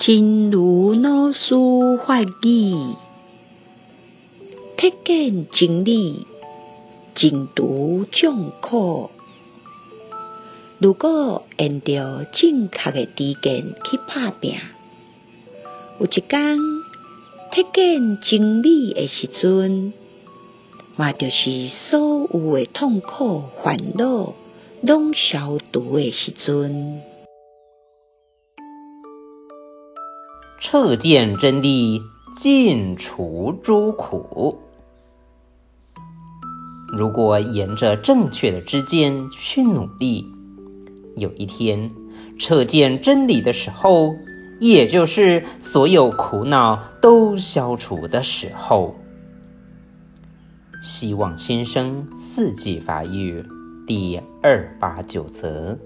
真如老师法语，彻见真理，净除众苦。如果沿着正确的知见去打拼，有一天彻见真理的时阵，嘛就是所有的痛苦烦恼拢消除的时阵。彻见真理，尽除诸苦。如果沿着正确的知见去努力，有一天彻见真理的时候，也就是所有苦恼都消除的时候。希望新生四季法语第二八九则。